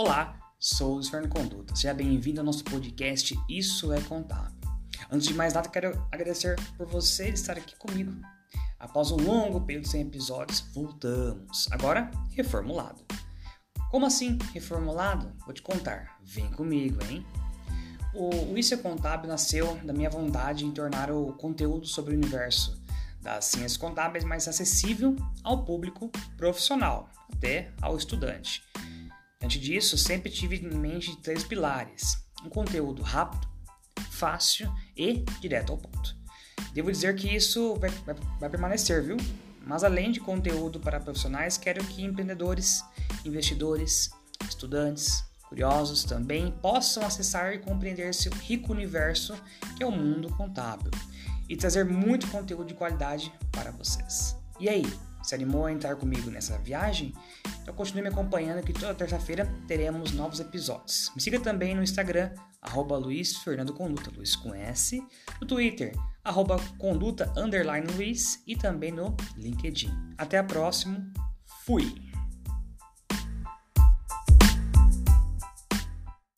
Olá, sou o Fernando Conduta. Seja bem-vindo ao nosso podcast Isso é Contábil. Antes de mais nada, quero agradecer por você estar aqui comigo. Após um longo período sem episódios, voltamos. Agora, reformulado. Como assim, reformulado? Vou te contar. Vem comigo, hein? O Isso é Contábil nasceu da minha vontade em tornar o conteúdo sobre o universo das ciências contábeis mais acessível ao público profissional, até ao estudante. Antes disso, sempre tive em mente três pilares: um conteúdo rápido, fácil e direto ao ponto. Devo dizer que isso vai, vai, vai permanecer, viu? Mas além de conteúdo para profissionais, quero que empreendedores, investidores, estudantes, curiosos também possam acessar e compreender esse rico universo que é o mundo contábil e trazer muito conteúdo de qualidade para vocês. E aí, se animou a entrar comigo nessa viagem? Então continue me acompanhando que toda terça-feira teremos novos episódios. Me siga também no Instagram, arroba Luiz Fernando Conduta, Luiz com S, no Twitter, arroba Conduta Luiz e também no LinkedIn. Até a próxima, fui!